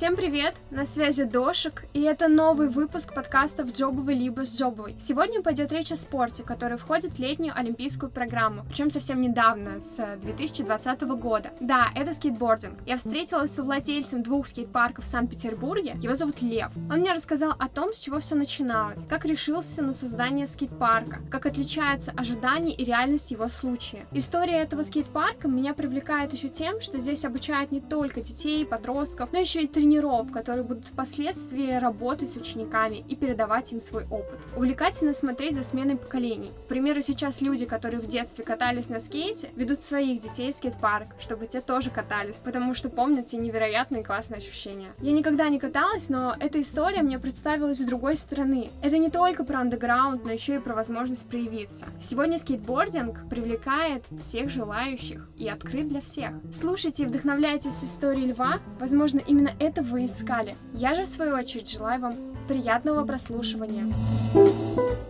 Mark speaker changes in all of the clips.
Speaker 1: Всем привет! На связи Дошик, и это новый выпуск подкастов «Джобовый либо с Джобовой». Сегодня пойдет речь о спорте, который входит в летнюю олимпийскую программу, причем совсем недавно, с 2020 года. Да, это скейтбординг. Я встретилась с владельцем двух скейт-парков в Санкт-Петербурге, его зовут Лев. Он мне рассказал о том, с чего все начиналось, как решился на создание скейт-парка, как отличаются ожидания и реальность его случая. История этого скейт-парка меня привлекает еще тем, что здесь обучают не только детей, подростков, но еще и тренеров, которые будут впоследствии работать с учениками и передавать им свой опыт. Увлекательно смотреть за сменой поколений. К примеру, сейчас люди, которые в детстве катались на скейте, ведут своих детей в скейт-парк, чтобы те тоже катались, потому что помнят те невероятные классные ощущения. Я никогда не каталась, но эта история мне представилась с другой стороны. Это не только про андеграунд, но еще и про возможность проявиться. Сегодня скейтбординг привлекает всех желающих и открыт для всех. Слушайте и вдохновляйтесь историей льва. Возможно, именно это вы искали. Я же, в свою очередь, желаю вам приятного прослушивания.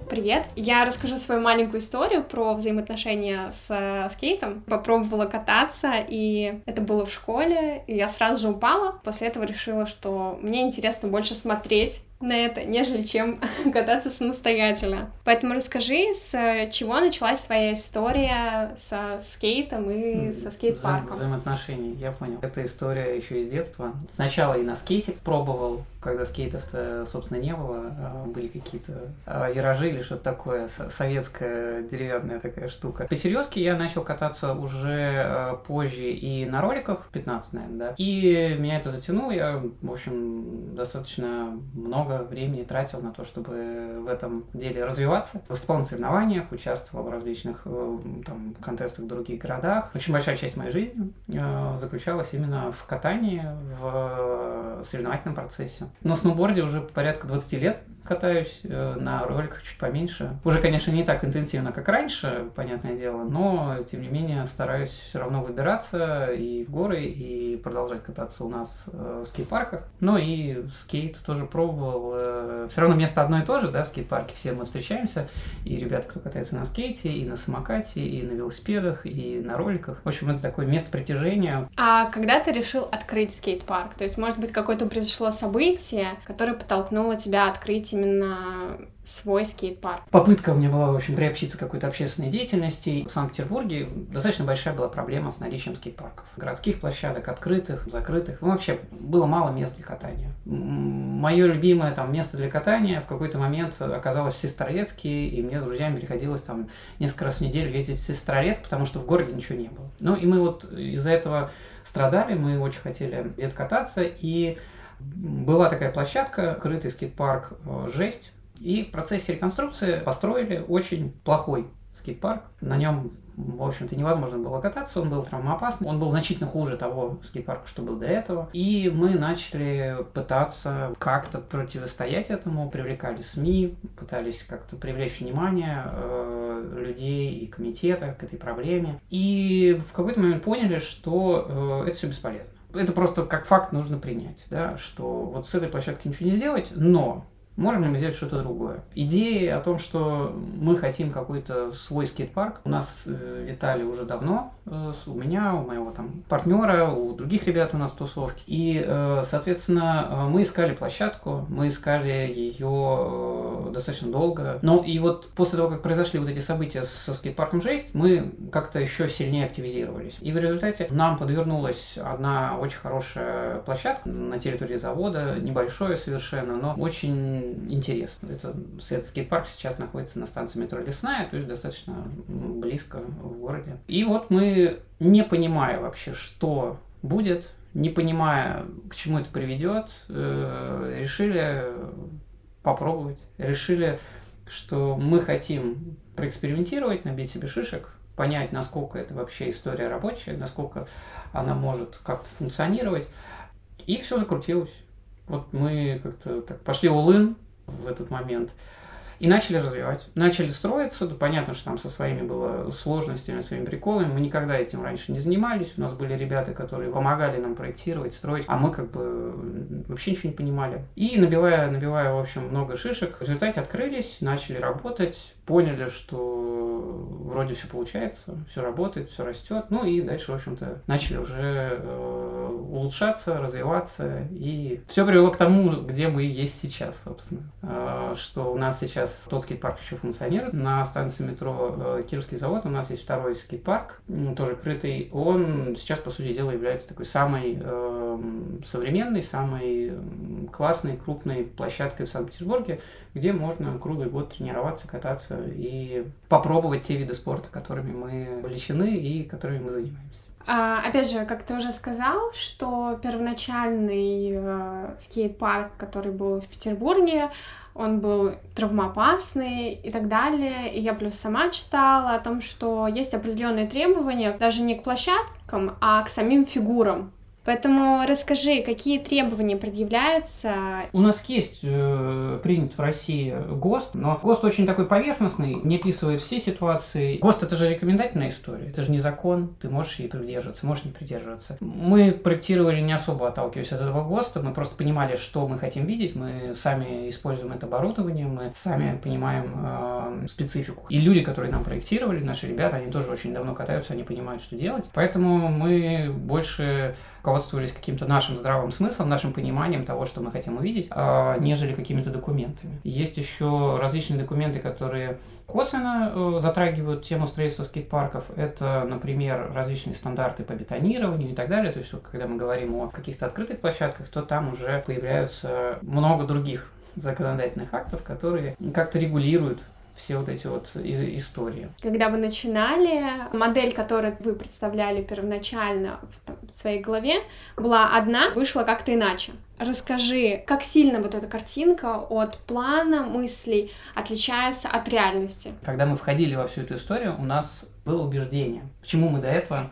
Speaker 1: Привет! Я расскажу свою маленькую историю про взаимоотношения с э, скейтом. Попробовала кататься, и это было в школе, и я сразу же упала. После этого решила, что мне интересно больше смотреть на это, нежели чем кататься самостоятельно. Поэтому расскажи, с чего началась твоя история со скейтом и со скейт-парком?
Speaker 2: Вза- взаимоотношений, я понял. Это история еще из детства. Сначала и на скейте пробовал, когда скейтов-то, собственно, не было, а были какие-то а, виражи или что-то такое, советская деревянная такая штука. По серьезке я начал кататься уже а, позже и на роликах, 15, наверное, да. И меня это затянуло, я, в общем, достаточно много много времени тратил на то, чтобы в этом деле развиваться. Выступал на соревнованиях, участвовал в различных э, там, контестах в других городах. Очень большая часть моей жизни э, заключалась именно в катании, в соревновательном процессе. На сноуборде уже порядка 20 лет катаюсь, э, на роликах чуть поменьше. Уже, конечно, не так интенсивно, как раньше, понятное дело, но, тем не менее, стараюсь все равно выбираться и в горы, и продолжать кататься у нас в скейт-парках. Ну и скейт тоже пробовал э, все равно место одно и то же, да, в скейт-парке все мы встречаемся, и ребята, кто катается на скейте, и на самокате, и на велосипедах, и на роликах. В общем, это такое место притяжения.
Speaker 1: А когда ты решил открыть скейт-парк? То есть, может быть, какое-то произошло событие, которое подтолкнуло тебя открыть именно свой скейт-парк.
Speaker 2: Попытка у меня была, в общем, приобщиться к какой-то общественной деятельности. В Санкт-Петербурге достаточно большая была проблема с наличием скейт-парков. Городских площадок, открытых, закрытых. Ну, вообще, было мало мест для катания. Мое любимое там место для катания в какой-то момент оказалось в Сестрорецке, и мне с друзьями приходилось там несколько раз в неделю ездить в Сестрорецк, потому что в городе ничего не было. Ну, и мы вот из-за этого страдали, мы очень хотели где-то кататься, и была такая площадка, крытый скейт-парк э, «Жесть», и в процессе реконструкции построили очень плохой скейт-парк. На нем, в общем-то, невозможно было кататься, он был травмоопасный, он был значительно хуже того скейт-парка, что был до этого. И мы начали пытаться как-то противостоять этому, привлекали СМИ, пытались как-то привлечь внимание э, людей и комитета к этой проблеме. И в какой-то момент поняли, что э, это все бесполезно. Это просто как факт нужно принять, да, что вот с этой площадки ничего не сделать, но Можем ли мы сделать что-то другое? Идея о том, что мы хотим какой-то свой скейт-парк, у нас э, витали уже давно, э, у меня, у моего там партнера, у других ребят у нас тусовки. И, э, соответственно, э, мы искали площадку, мы искали ее э, достаточно долго. Ну и вот после того, как произошли вот эти события со скейт-парком Жесть, мы как-то еще сильнее активизировались. И в результате нам подвернулась одна очень хорошая площадка на территории завода, небольшое совершенно, но очень интересно. Это этот скейт-парк сейчас находится на станции метро Лесная, то есть достаточно близко в городе. И вот мы, не понимая вообще, что будет, не понимая, к чему это приведет, э, решили попробовать. Решили, что мы хотим проэкспериментировать, набить себе шишек, понять, насколько это вообще история рабочая, насколько она может как-то функционировать. И все закрутилось. Вот мы как-то так пошли улын в этот момент и начали развивать. Начали строиться, да, понятно, что там со своими было сложностями, своими приколами. Мы никогда этим раньше не занимались. У нас были ребята, которые помогали нам проектировать, строить, а мы как бы вообще ничего не понимали. И набивая, набивая, в общем, много шишек, в результате открылись, начали работать, поняли, что вроде все получается, все работает, все растет. Ну и дальше, в общем-то, начали уже э, улучшаться, развиваться. И все привело к тому, где мы есть сейчас, собственно. Э, что у нас сейчас тот скейт-парк еще функционирует. На станции метро э, Кировский завод у нас есть второй скейт-парк, тоже крытый. Он сейчас, по сути дела, является такой самой э, современной, самой классной, крупной площадкой в Санкт-Петербурге, где можно круглый год тренироваться, кататься и попробовать те виды спорта, которыми мы увлечены и которыми мы занимаемся.
Speaker 1: А, опять же, как ты уже сказал, что первоначальный э, скейт-парк, который был в Петербурге, он был травмоопасный и так далее. И я плюс сама читала о том, что есть определенные требования даже не к площадкам, а к самим фигурам Поэтому расскажи, какие требования предъявляются?
Speaker 2: У нас есть э, принят в России ГОСТ, но ГОСТ очень такой поверхностный, не описывает все ситуации. ГОСТ это же рекомендательная история, это же не закон, ты можешь ей придерживаться, можешь не придерживаться. Мы проектировали не особо отталкиваясь от этого ГОСТа, мы просто понимали, что мы хотим видеть, мы сами используем это оборудование, мы сами понимаем э, специфику. И люди, которые нам проектировали, наши ребята, они тоже очень давно катаются, они понимают, что делать. Поэтому мы больше руководствовались каким-то нашим здравым смыслом, нашим пониманием того, что мы хотим увидеть, а, нежели какими-то документами. Есть еще различные документы, которые косвенно э, затрагивают тему строительства скейт-парков. Это, например, различные стандарты по бетонированию и так далее. То есть, когда мы говорим о каких-то открытых площадках, то там уже появляются много других законодательных актов, которые как-то регулируют все вот эти вот истории.
Speaker 1: Когда вы начинали, модель, которую вы представляли первоначально в, там, в своей голове, была одна, вышла как-то иначе. Расскажи, как сильно вот эта картинка от плана мыслей отличается от реальности?
Speaker 2: Когда мы входили во всю эту историю, у нас было убеждение, почему мы до этого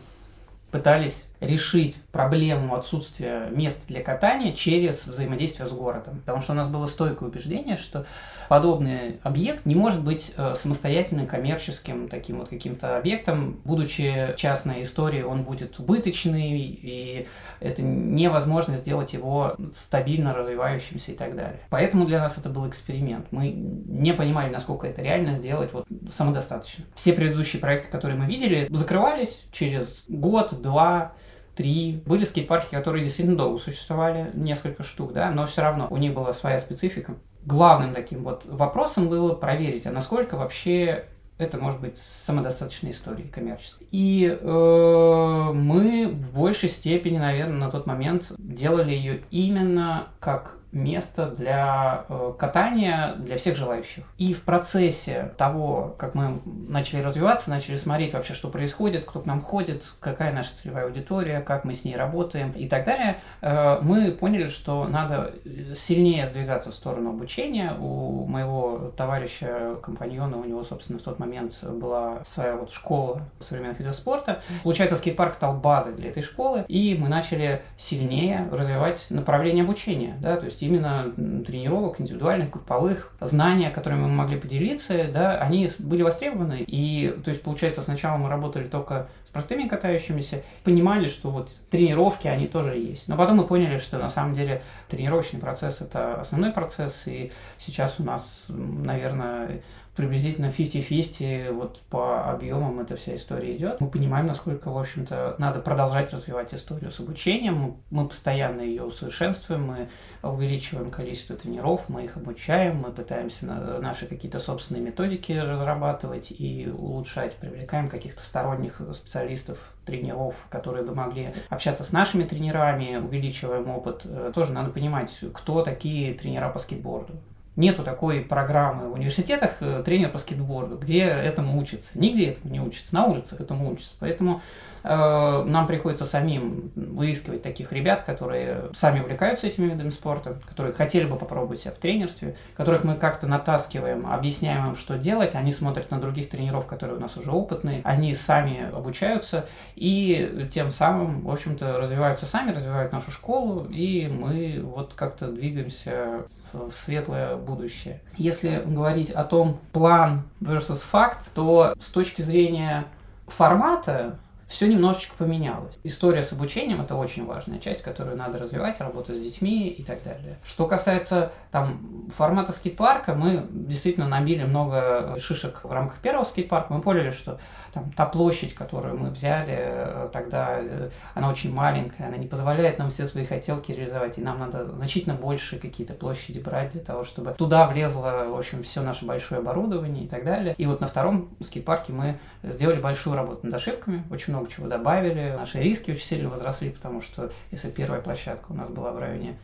Speaker 2: пытались решить проблему отсутствия места для катания через взаимодействие с городом. Потому что у нас было стойкое убеждение, что подобный объект не может быть э, самостоятельным коммерческим таким вот каким-то объектом. Будучи частной историей, он будет убыточный, и это невозможно сделать его стабильно развивающимся и так далее. Поэтому для нас это был эксперимент. Мы не понимали, насколько это реально сделать вот самодостаточно. Все предыдущие проекты, которые мы видели, закрывались через год, два, три. Были скейт-парки, которые действительно долго существовали, несколько штук, да, но все равно у них была своя специфика. Главным таким вот вопросом было проверить, а насколько вообще это может быть самодостаточной историей коммерческой. И э, мы в большей степени, наверное, на тот момент делали ее именно как место для э, катания для всех желающих. И в процессе того, как мы начали развиваться, начали смотреть вообще, что происходит, кто к нам ходит, какая наша целевая аудитория, как мы с ней работаем и так далее, э, мы поняли, что надо сильнее сдвигаться в сторону обучения. У моего товарища, компаньона, у него, собственно, в тот момент была своя вот школа современных видов спорта. Получается, скейт-парк стал базой для этой школы, и мы начали сильнее развивать направление обучения, да, то есть есть именно тренировок индивидуальных, групповых, знания, которыми мы могли поделиться, да, они были востребованы. И, то есть, получается, сначала мы работали только с простыми катающимися, понимали, что вот тренировки, они тоже есть. Но потом мы поняли, что на самом деле тренировочный процесс – это основной процесс, и сейчас у нас, наверное, приблизительно 50-50 вот по объемам эта вся история идет. Мы понимаем, насколько, в общем-то, надо продолжать развивать историю с обучением. Мы постоянно ее усовершенствуем, мы увеличиваем количество тренеров, мы их обучаем, мы пытаемся наши какие-то собственные методики разрабатывать и улучшать, привлекаем каких-то сторонних специалистов, тренеров, которые бы могли общаться с нашими тренерами, увеличиваем опыт. Э, тоже надо понимать, кто такие тренера по скейтборду. Нету такой программы в университетах э, тренер по скейтборду, где этому учится. Нигде этому не учится, на улицах этому учатся. Поэтому э, нам приходится самим выискивать таких ребят, которые сами увлекаются этими видами спорта, которые хотели бы попробовать себя в тренерстве, которых мы как-то натаскиваем, объясняем им, что делать. Они смотрят на других тренеров, которые у нас уже опытные, они сами обучаются и тем самым, в общем-то, развиваются сами, развивают нашу школу, и мы вот как-то двигаемся в светлое будущее. Если говорить о том план versus факт, то с точки зрения формата все немножечко поменялось. История с обучением – это очень важная часть, которую надо развивать, работать с детьми и так далее. Что касается там формата скейт-парка, мы действительно набили много шишек в рамках первого скейт-парка. Мы поняли, что там, та площадь, которую мы взяли э, тогда, э, она очень маленькая, она не позволяет нам все свои хотелки реализовать, и нам надо значительно больше какие-то площади брать для того, чтобы туда влезло, в общем, все наше большое оборудование и так далее. И вот на втором скейт-парке мы сделали большую работу над ошибками, очень много чего добавили, наши риски очень сильно возросли, потому что если первая площадка у нас была в районе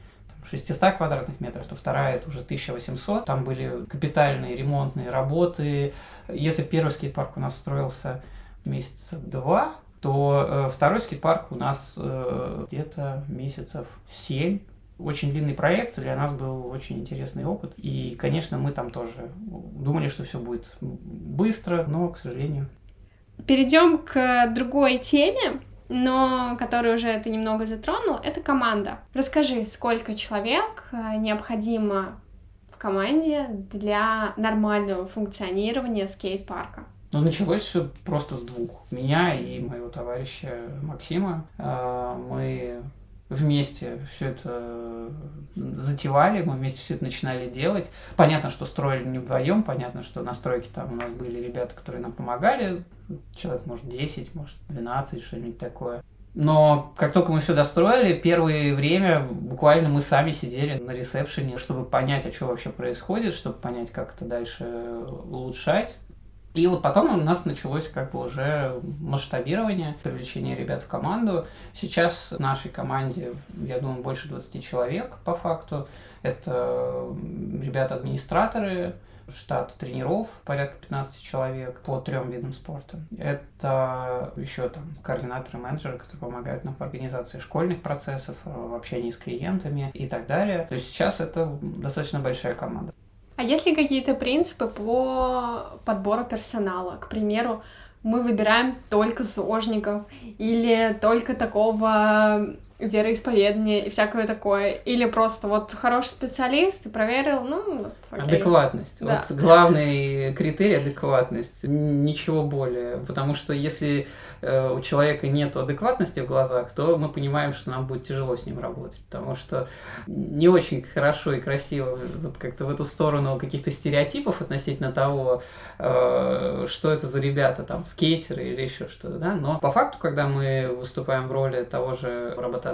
Speaker 2: 600 квадратных метров, то вторая это уже 1800. Там были капитальные ремонтные работы. Если первый скейт-парк у нас строился месяца два, то э, второй скейт-парк у нас э, где-то месяцев 7 очень длинный проект, для нас был очень интересный опыт. И, конечно, мы там тоже думали, что все будет быстро, но, к сожалению.
Speaker 1: Перейдем к другой теме но который уже ты немного затронул, это команда. Расскажи, сколько человек э, необходимо в команде для нормального функционирования скейт-парка?
Speaker 2: Ну, началось все просто с двух. Меня и моего товарища Максима. Э, мы вместе все это затевали, мы вместе все это начинали делать. Понятно, что строили не вдвоем, понятно, что на стройке там у нас были ребята, которые нам помогали, человек, может, 10, может, 12, что-нибудь такое. Но как только мы все достроили, первое время буквально мы сами сидели на ресепшене, чтобы понять, а что вообще происходит, чтобы понять, как это дальше улучшать. И вот потом у нас началось как бы уже масштабирование, привлечение ребят в команду. Сейчас в нашей команде, я думаю, больше 20 человек по факту. Это ребята-администраторы, штат тренеров, порядка 15 человек по трем видам спорта. Это еще там координаторы, менеджеры, которые помогают нам в организации школьных процессов, в общении с клиентами и так далее. То есть сейчас это достаточно большая команда.
Speaker 1: А есть ли какие-то принципы по подбору персонала? К примеру, мы выбираем только зожников или только такого вероисповедания и всякое такое. Или просто вот хороший специалист, ты проверил, ну, вот,
Speaker 2: окей. Адекватность. Да. Вот главный критерий адекватность. Ничего более. Потому что если Э, у человека нет адекватности в глазах, то мы понимаем, что нам будет тяжело с ним работать, потому что не очень хорошо и красиво вот как-то в эту сторону каких-то стереотипов относительно того, э, что это за ребята, там, скейтеры или еще что-то, да, но по факту, когда мы выступаем в роли того же работодателя,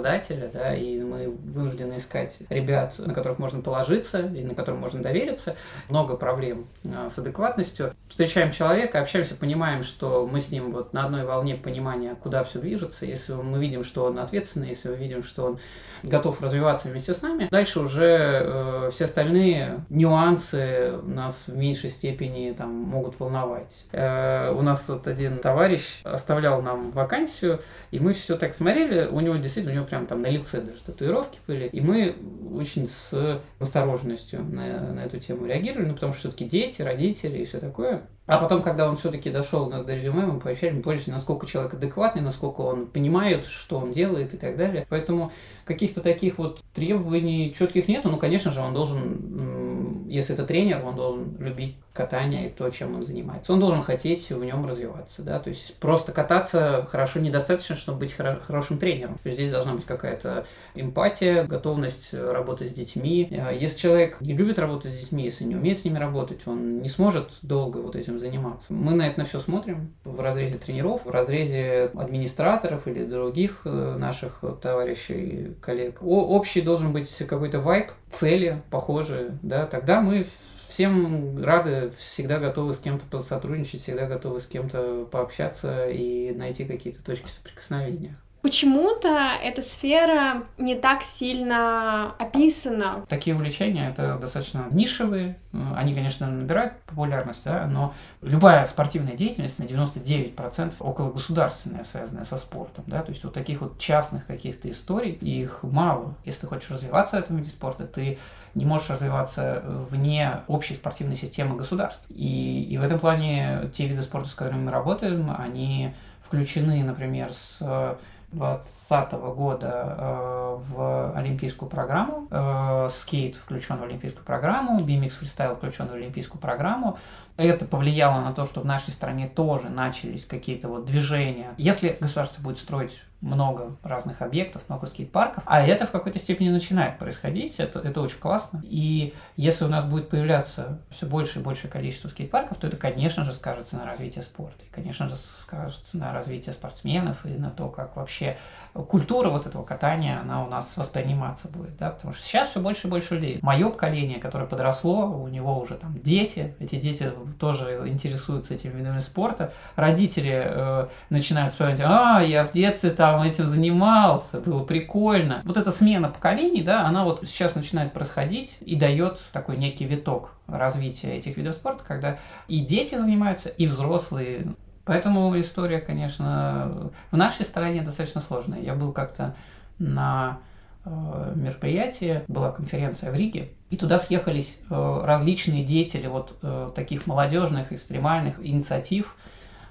Speaker 2: да, и мы вынуждены искать ребят, на которых можно положиться и на которых можно довериться, много проблем э, с адекватностью. Встречаем человека, общаемся, понимаем, что мы с ним вот на одной волне понимания, куда все движется, если мы видим, что он ответственный, если мы видим, что он готов развиваться вместе с нами, дальше уже э, все остальные нюансы нас в меньшей степени там могут волновать. Э, у нас вот один товарищ оставлял нам вакансию, и мы все так смотрели, у него действительно, у него прям там на лице даже татуировки были, и мы очень с осторожностью на, на эту тему реагировали, ну, потому что все-таки дети, родители и все такое. А потом, когда он все-таки дошел нас до резюме, мы поощряли, мы поняли, насколько человек адекватный, насколько он понимает, что он делает и так далее. Поэтому каких-то таких вот требований четких нету. Ну, конечно же, он должен, если это тренер, он должен любить катание и то, чем он занимается. Он должен хотеть в нем развиваться, да, то есть просто кататься хорошо недостаточно, чтобы быть хоро- хорошим тренером. То есть здесь должна быть какая-то эмпатия, готовность работать с детьми. А если человек не любит работать с детьми, если не умеет с ними работать, он не сможет долго вот этим заниматься. Мы на это на все смотрим в разрезе тренеров, в разрезе администраторов или других э, наших товарищей, коллег. О, общий должен быть какой-то вайб, цели похожие, да, тогда мы всем рады, всегда готовы с кем-то сотрудничать, всегда готовы с кем-то пообщаться и найти какие-то точки соприкосновения.
Speaker 1: Почему-то эта сфера не так сильно описана.
Speaker 2: Такие увлечения это достаточно нишевые. Они, конечно, набирают популярность, да, но любая спортивная деятельность на 99% около государственная, связанная со спортом. Да, то есть вот таких вот частных каких-то историй, их мало. Если ты хочешь развиваться в этом виде спорта, ты не можешь развиваться вне общей спортивной системы государств. И, и в этом плане те виды спорта, с которыми мы работаем, они включены, например, с 2020 года э, в олимпийскую программу. Э, скейт включен в олимпийскую программу, BMX фристайл включен в олимпийскую программу. Это повлияло на то, что в нашей стране тоже начались какие-то вот движения. Если государство будет строить много разных объектов, много скейт-парков, а это в какой-то степени начинает происходить, это, это очень классно. И если у нас будет появляться все больше и больше количество скейт-парков, то это, конечно же, скажется на развитии спорта, и, конечно же, скажется на развитии спортсменов и на то, как вообще культура вот этого катания, она у нас восприниматься будет, да, потому что сейчас все больше и больше людей. Мое поколение, которое подросло, у него уже там дети, эти дети тоже интересуются этими видами спорта, родители э, начинают вспоминать, а, я в детстве там там этим занимался, было прикольно. Вот эта смена поколений, да, она вот сейчас начинает происходить и дает такой некий виток развития этих видов спорта, когда и дети занимаются, и взрослые. Поэтому история, конечно, в нашей стране достаточно сложная. Я был как-то на э, мероприятии, была конференция в Риге, и туда съехались э, различные деятели вот э, таких молодежных, экстремальных инициатив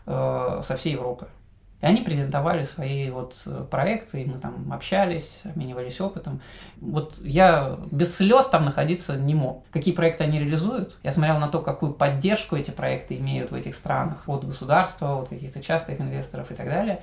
Speaker 2: со всей Европы. И они презентовали свои вот э, проекты, и мы там общались, обменивались опытом. Вот я без слез там находиться не мог. Какие проекты они реализуют? Я смотрел на то, какую поддержку эти проекты имеют в этих странах от государства, от каких-то частных инвесторов и так далее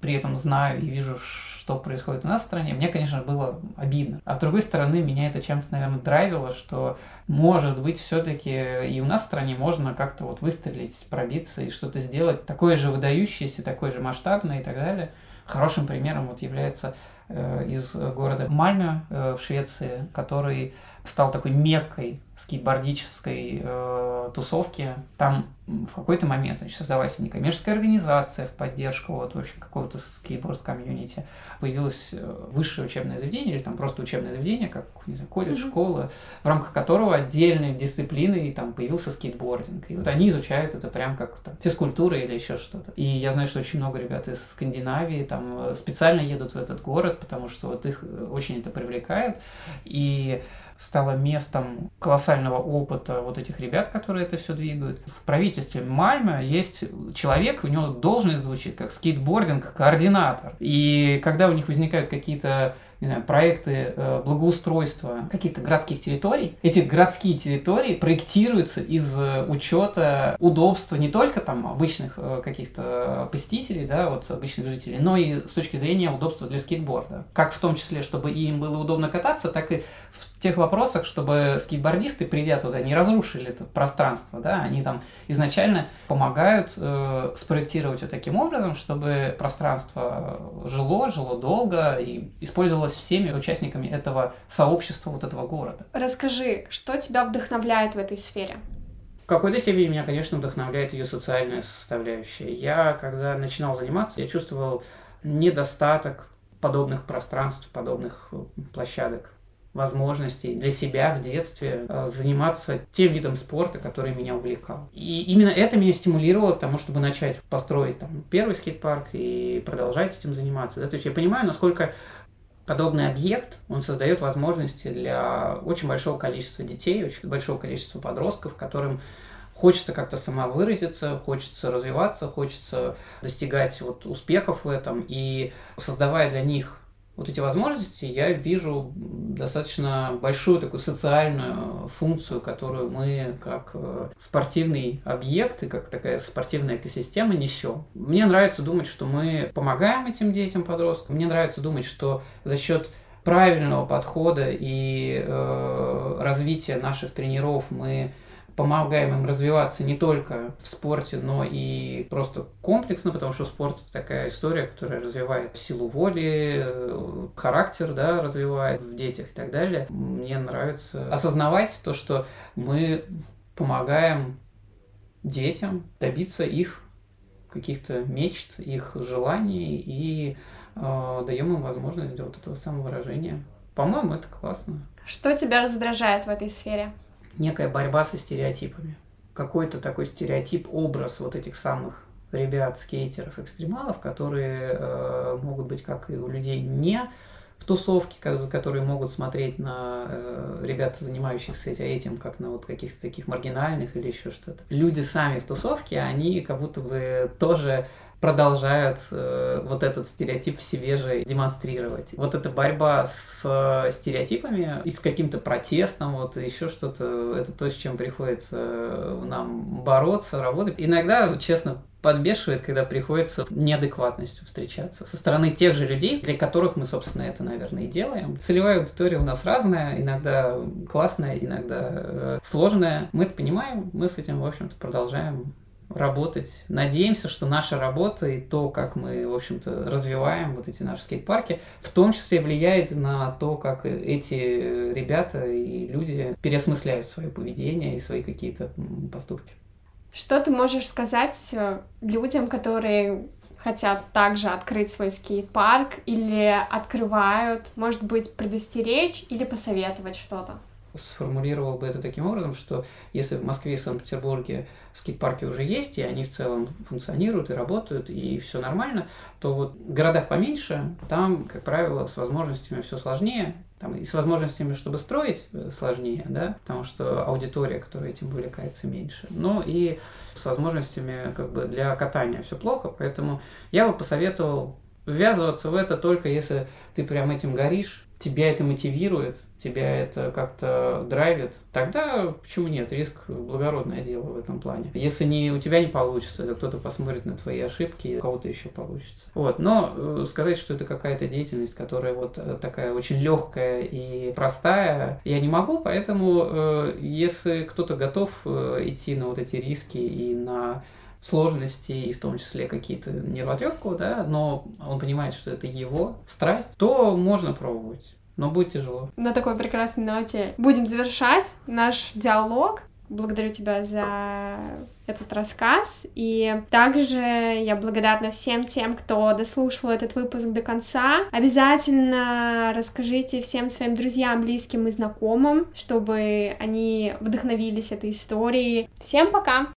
Speaker 2: при этом знаю и вижу, что происходит у нас в стране, мне, конечно, было обидно. А с другой стороны, меня это чем-то, наверное, драйвило, что, может быть, все-таки и у нас в стране можно как-то вот выстрелить, пробиться и что-то сделать такое же выдающееся, такое же масштабное и так далее. Хорошим примером вот является из города Мальме э, в Швеции, который стал такой меккой скейтбордической э, тусовки. Там в какой-то момент значит, создалась некоммерческая организация в поддержку вот, в общем, какого-то скейтборд-комьюнити. Появилось э, высшее учебное заведение, или там просто учебное заведение, как не знаю, колледж, mm-hmm. школа, в рамках которого отдельной дисциплиной там появился скейтбординг. И вот они изучают это прям как там, физкультура или еще что-то. И я знаю, что очень много ребят из Скандинавии там э, специально едут в этот город, потому что вот их э, очень это привлекает. И стало местом колоссального опыта вот этих ребят, которые это все двигают. В правительстве Мальмы есть человек, у него должность звучит как скейтбординг-координатор. И когда у них возникают какие-то не знаю, проекты э, благоустройства каких-то городских территорий. Эти городские территории проектируются из э, учета удобства не только там обычных э, каких-то посетителей, да, вот обычных жителей, но и с точки зрения удобства для скейтборда. Как в том числе, чтобы им было удобно кататься, так и в тех вопросах, чтобы скейтбордисты, придя туда, не разрушили это пространство, да, они там изначально помогают э, спроектировать вот таким образом, чтобы пространство жило, жило долго и использовалось делалось всеми участниками этого сообщества, вот этого города.
Speaker 1: Расскажи, что тебя вдохновляет в этой сфере?
Speaker 2: В какой-то степени меня, конечно, вдохновляет ее социальная составляющая. Я, когда начинал заниматься, я чувствовал недостаток подобных пространств, подобных площадок возможностей для себя в детстве э, заниматься тем видом спорта, который меня увлекал. И именно это меня стимулировало к тому, чтобы начать построить там первый скейт-парк и продолжать этим заниматься. Да? То есть я понимаю, насколько подобный объект, он создает возможности для очень большого количества детей, очень большого количества подростков, которым хочется как-то самовыразиться, хочется развиваться, хочется достигать вот успехов в этом, и создавая для них вот эти возможности, я вижу достаточно большую такую социальную функцию, которую мы как э, спортивный объект и как такая спортивная экосистема несем. Мне нравится думать, что мы помогаем этим детям, подросткам. Мне нравится думать, что за счет правильного подхода и э, развития наших тренеров мы помогаем им развиваться не только в спорте, но и просто комплексно, потому что спорт это такая история, которая развивает силу воли, э, характер, да, развивает в детях и так далее. Мне нравится осознавать то, что мы помогаем детям добиться их каких-то мечт, их желаний и э, даем им возможность для вот этого самовыражения. По-моему, это классно.
Speaker 1: Что тебя раздражает в этой сфере?
Speaker 2: Некая борьба со стереотипами. Какой-то такой стереотип, образ вот этих самых ребят, скейтеров, экстремалов, которые э, могут быть как и у людей не в тусовке, которые могут смотреть на э, ребят, занимающихся этим, как на вот каких-то таких маргинальных или еще что-то. Люди сами в тусовке, они как будто бы тоже продолжают э, вот этот стереотип в себе же демонстрировать. Вот эта борьба с э, стереотипами и с каким-то протестом, вот еще что-то, это то, с чем приходится нам бороться, работать. Иногда, честно, подбешивает, когда приходится неадекватностью встречаться со стороны тех же людей, для которых мы, собственно, это, наверное, и делаем. Целевая аудитория у нас разная, иногда классная, иногда э, сложная. Мы это понимаем, мы с этим, в общем-то, продолжаем работать. Надеемся, что наша работа и то, как мы, в общем-то, развиваем вот эти наши скейт-парки, в том числе влияет на то, как эти ребята и люди переосмысляют свое поведение и свои какие-то поступки.
Speaker 1: Что ты можешь сказать э, людям, которые хотят также открыть свой скейт-парк или открывают, может быть, предостеречь или посоветовать что-то?
Speaker 2: Сформулировал бы это таким образом, что если в Москве и Санкт-Петербурге скейт-парки уже есть, и они в целом функционируют и работают, и все нормально, то вот в городах поменьше, там, как правило, с возможностями все сложнее, там и с возможностями, чтобы строить, э, сложнее, да, потому что аудитория, которая этим увлекается, меньше. Но и с возможностями как бы для катания все плохо, поэтому я бы посоветовал ввязываться в это только если ты прям этим горишь, тебя это мотивирует, тебя это как-то драйвит, тогда почему нет? Риск благородное дело в этом плане. Если не у тебя не получится, то кто-то посмотрит на твои ошибки, у кого-то еще получится. Вот, но э, сказать, что это какая-то деятельность, которая вот э, такая очень легкая и простая, я не могу, поэтому э, если кто-то готов идти на вот эти риски и на сложности, и в том числе какие-то нервотрепку, да, но он понимает, что это его страсть, то можно пробовать но будет тяжело.
Speaker 1: На такой прекрасной ноте будем завершать наш диалог. Благодарю тебя за этот рассказ. И также я благодарна всем тем, кто дослушал этот выпуск до конца. Обязательно расскажите всем своим друзьям, близким и знакомым, чтобы они вдохновились этой историей. Всем пока!